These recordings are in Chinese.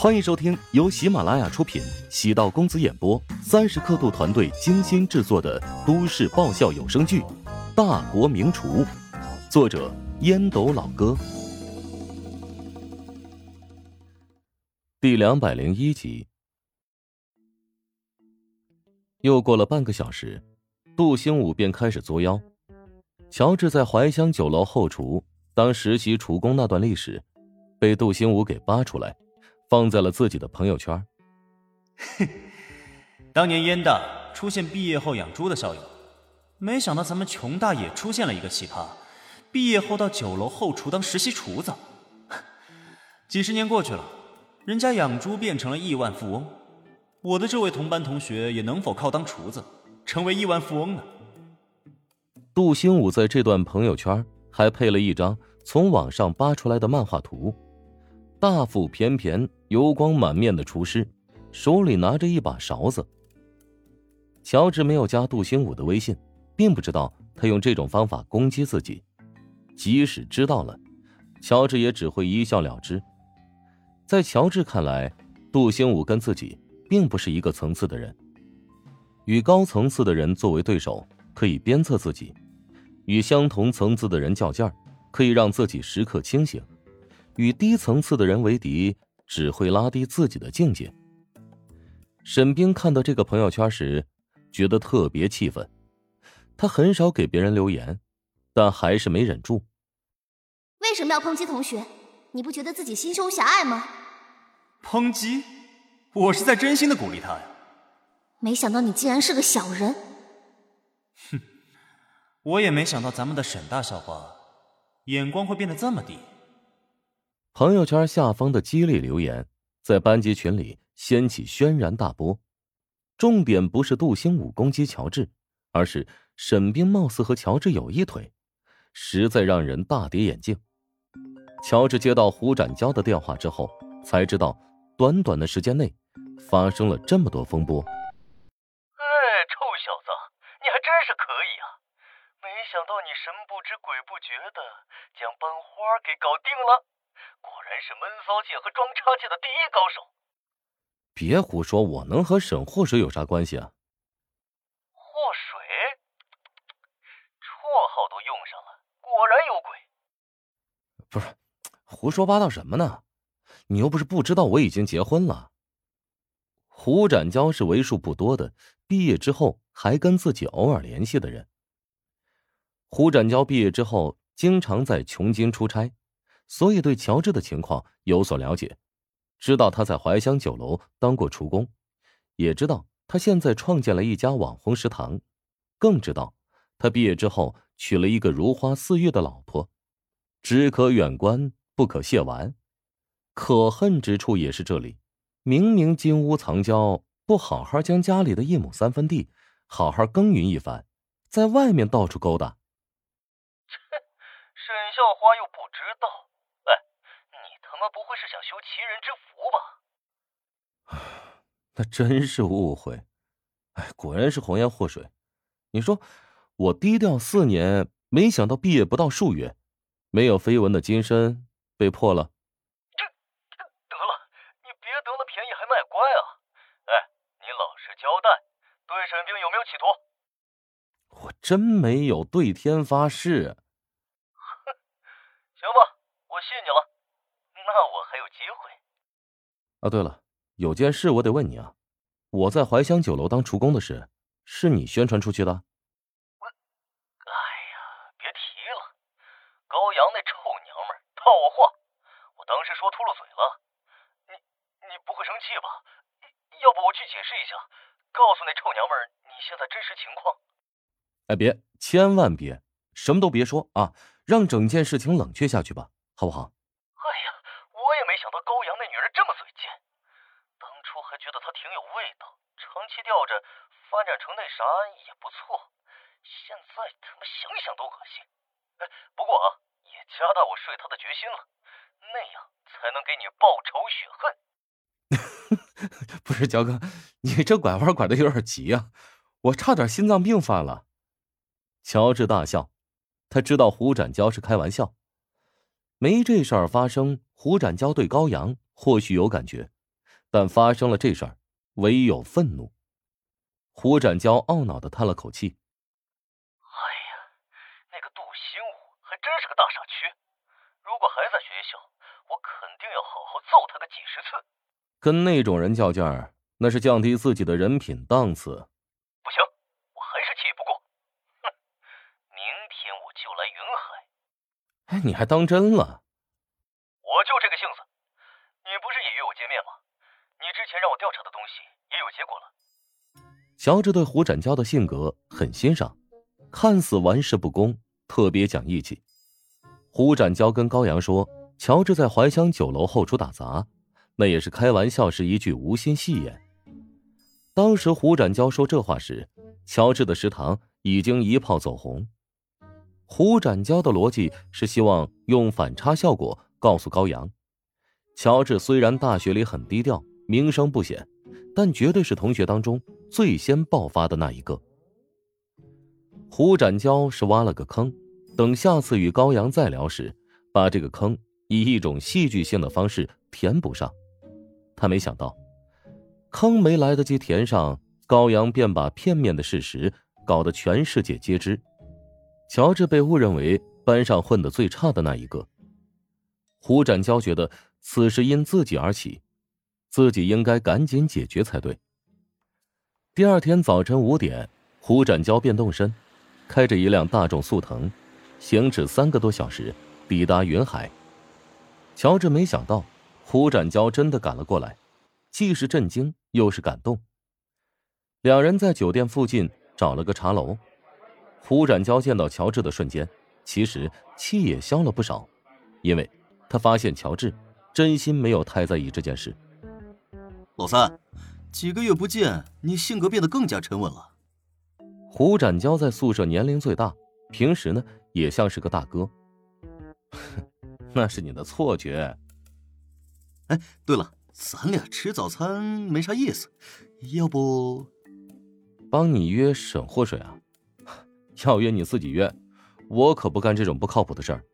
欢迎收听由喜马拉雅出品、喜道公子演播、三十刻度团队精心制作的都市爆笑有声剧《大国名厨》，作者烟斗老哥，第两百零一集。又过了半个小时，杜兴武便开始作妖。乔治在怀乡酒楼后厨当实习厨工那段历史，被杜兴武给扒出来。放在了自己的朋友圈。当年燕大出现毕业后养猪的效应，没想到咱们穷大也出现了一个奇葩，毕业后到酒楼后厨当实习厨子。几十年过去了，人家养猪变成了亿万富翁，我的这位同班同学也能否靠当厨子成为亿万富翁呢？杜兴武在这段朋友圈还配了一张从网上扒出来的漫画图。大腹便便、油光满面的厨师，手里拿着一把勺子。乔治没有加杜兴武的微信，并不知道他用这种方法攻击自己。即使知道了，乔治也只会一笑了之。在乔治看来，杜兴武跟自己并不是一个层次的人。与高层次的人作为对手，可以鞭策自己；与相同层次的人较劲儿，可以让自己时刻清醒。与低层次的人为敌，只会拉低自己的境界。沈冰看到这个朋友圈时，觉得特别气愤。他很少给别人留言，但还是没忍住。为什么要抨击同学？你不觉得自己心胸狭隘吗？抨击？我是在真心的鼓励他呀。没想到你竟然是个小人。哼，我也没想到咱们的沈大校花，眼光会变得这么低。朋友圈下方的激励留言在班级群里掀起轩然大波。重点不是杜兴武攻击乔治，而是沈冰貌似和乔治有一腿，实在让人大跌眼镜。乔治接到胡展娇的电话之后，才知道短短的时间内发生了这么多风波。哎，臭小子，你还真是可以啊！没想到你神不知鬼不觉的将班花给搞定了。果然是闷骚界和装叉界的第一高手。别胡说，我能和沈祸水有啥关系啊？祸水，绰号都用上了，果然有鬼。不是，胡说八道什么呢？你又不是不知道我已经结婚了。胡展娇是为数不多的毕业之后还跟自己偶尔联系的人。胡展娇毕业之后经常在琼京出差。所以对乔治的情况有所了解，知道他在怀乡酒楼当过厨工，也知道他现在创建了一家网红食堂，更知道他毕业之后娶了一个如花似玉的老婆。只可远观，不可亵玩。可恨之处也是这里，明明金屋藏娇，不好好将家里的一亩三分地好好耕耘一番，在外面到处勾搭。沈校花又不知道。他们不会是想修齐人之福吧？那真是误会。哎，果然是红颜祸水。你说我低调四年，没想到毕业不到数月，没有绯闻的金身被破了。这得了，你别得了便宜还卖乖啊！哎，你老实交代，对沈冰有没有企图？我真没有对天发誓。哼，行吧，我信你了。还有机会。啊，对了，有件事我得问你啊，我在怀乡酒楼当厨工的事，是你宣传出去的？我，哎呀，别提了，高阳那臭娘们套我话，我当时说秃噜嘴了。你你不会生气吧？要不我去解释一下，告诉那臭娘们你现在真实情况。哎，别，千万别，什么都别说啊，让整件事情冷却下去吧，好不好？想到高阳那女人这么嘴贱，当初还觉得她挺有味道，长期吊着发展成那啥也不错，现在他妈想想都恶心。哎，不过啊，也加大我睡她的决心了，那样才能给你报仇雪恨。不是焦哥，你这拐弯拐的有点急啊，我差点心脏病犯了。乔治大笑，他知道胡展娇是开玩笑，没这事儿发生，胡展娇对高阳或许有感觉，但发生了这事儿，唯有愤怒。胡展娇懊恼的叹了口气：“哎呀，那个杜兴武还真是个大傻缺！如果还在学校，我肯定要好好揍他个几十次。跟那种人较劲儿，那是降低自己的人品档次。不行，我还是气不过。哼，明天我就来云海。哎，你还当真了？我就这个性子。你不是也约我见面吗？你之前让我调查的东西也有结果了。”乔治对胡展娇的性格很欣赏，看似玩世不恭，特别讲义气。胡展娇跟高阳说，乔治在怀乡酒楼后厨打杂，那也是开玩笑，是一句无心戏言。当时胡展娇说这话时，乔治的食堂已经一炮走红。胡展娇的逻辑是希望用反差效果告诉高阳，乔治虽然大学里很低调，名声不显。但绝对是同学当中最先爆发的那一个。胡展娇是挖了个坑，等下次与高阳再聊时，把这个坑以一种戏剧性的方式填补上。他没想到，坑没来得及填上，高阳便把片面的事实搞得全世界皆知。乔治被误认为班上混得最差的那一个。胡展娇觉得此事因自己而起。自己应该赶紧解决才对。第二天早晨五点，胡展娇便动身，开着一辆大众速腾，行驶三个多小时，抵达云海。乔治没想到胡展娇真的赶了过来，既是震惊又是感动。两人在酒店附近找了个茶楼。胡展娇见到乔治的瞬间，其实气也消了不少，因为他发现乔治真心没有太在意这件事。老三，几个月不见，你性格变得更加沉稳了。胡展娇在宿舍年龄最大，平时呢也像是个大哥。那是你的错觉。哎，对了，咱俩吃早餐没啥意思，要不帮你约沈祸水啊？要约你自己约，我可不干这种不靠谱的事儿。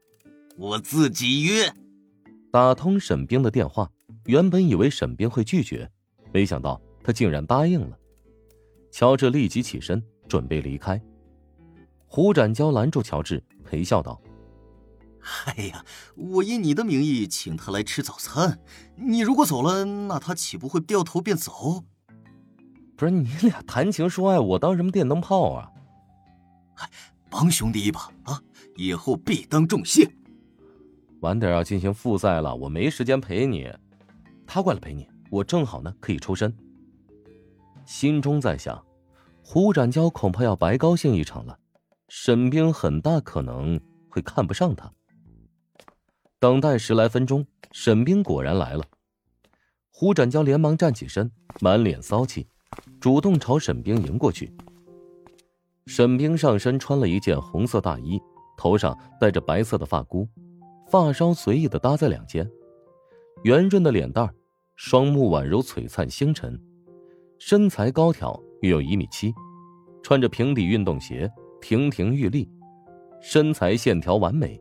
我自己约。打通沈冰的电话，原本以为沈冰会拒绝。没想到他竟然答应了，乔治立即起身准备离开。胡展娇拦住乔治，陪笑道：“哎呀，我以你的名义请他来吃早餐，你如果走了，那他岂不会掉头便走？不是你俩谈情说爱，我当什么电灯泡啊？哎，帮兄弟一把啊，以后必当重谢。晚点要进行复赛了，我没时间陪你，他过来陪你。”我正好呢，可以抽身。心中在想，胡展娇恐怕要白高兴一场了。沈冰很大可能会看不上他。等待十来分钟，沈冰果然来了。胡展娇连忙站起身，满脸骚气，主动朝沈冰迎过去。沈冰上身穿了一件红色大衣，头上戴着白色的发箍，发梢随意的搭在两肩，圆润的脸蛋。双目宛如璀璨星辰，身材高挑，约有一米七，穿着平底运动鞋，亭亭玉立，身材线条完美。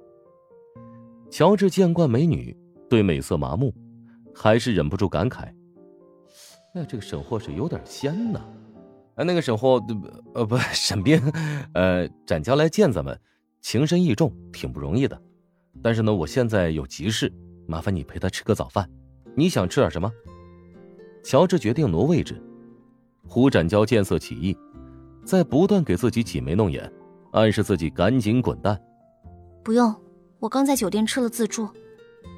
乔治见惯美女，对美色麻木，还是忍不住感慨：“哎，这个沈货是有点仙呐！哎，那个沈货，呃，不，沈冰，呃，展娇来见咱们，情深意重，挺不容易的。但是呢，我现在有急事，麻烦你陪他吃个早饭。”你想吃点什么？乔治决定挪位置。胡展娇见色起意，在不断给自己挤眉弄眼，暗示自己赶紧滚蛋。不用，我刚在酒店吃了自助。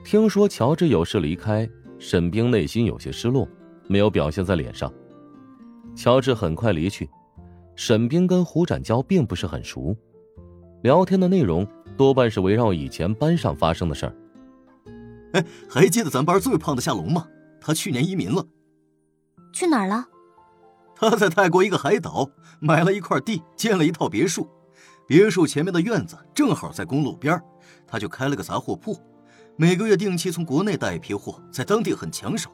听说乔治有事离开，沈冰内心有些失落，没有表现在脸上。乔治很快离去，沈冰跟胡展娇并不是很熟，聊天的内容多半是围绕以前班上发生的事儿。哎，还记得咱班最胖的夏龙吗？他去年移民了，去哪儿了？他在泰国一个海岛买了一块地，建了一套别墅。别墅前面的院子正好在公路边，他就开了个杂货铺，每个月定期从国内带一批货，在当地很抢手，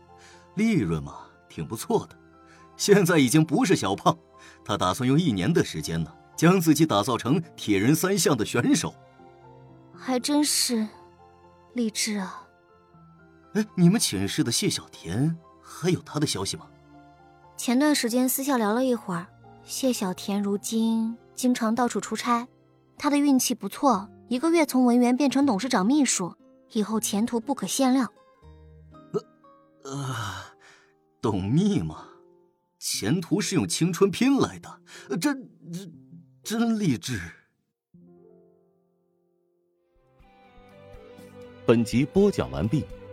利润嘛挺不错的。现在已经不是小胖，他打算用一年的时间呢，将自己打造成铁人三项的选手。还真是励志啊！哎，你们寝室的谢小田还有他的消息吗？前段时间私下聊了一会儿，谢小田如今经常到处出差，他的运气不错，一个月从文员变成董事长秘书，以后前途不可限量。呃啊，董秘吗？前途是用青春拼来的，真真真励志。本集播讲完毕，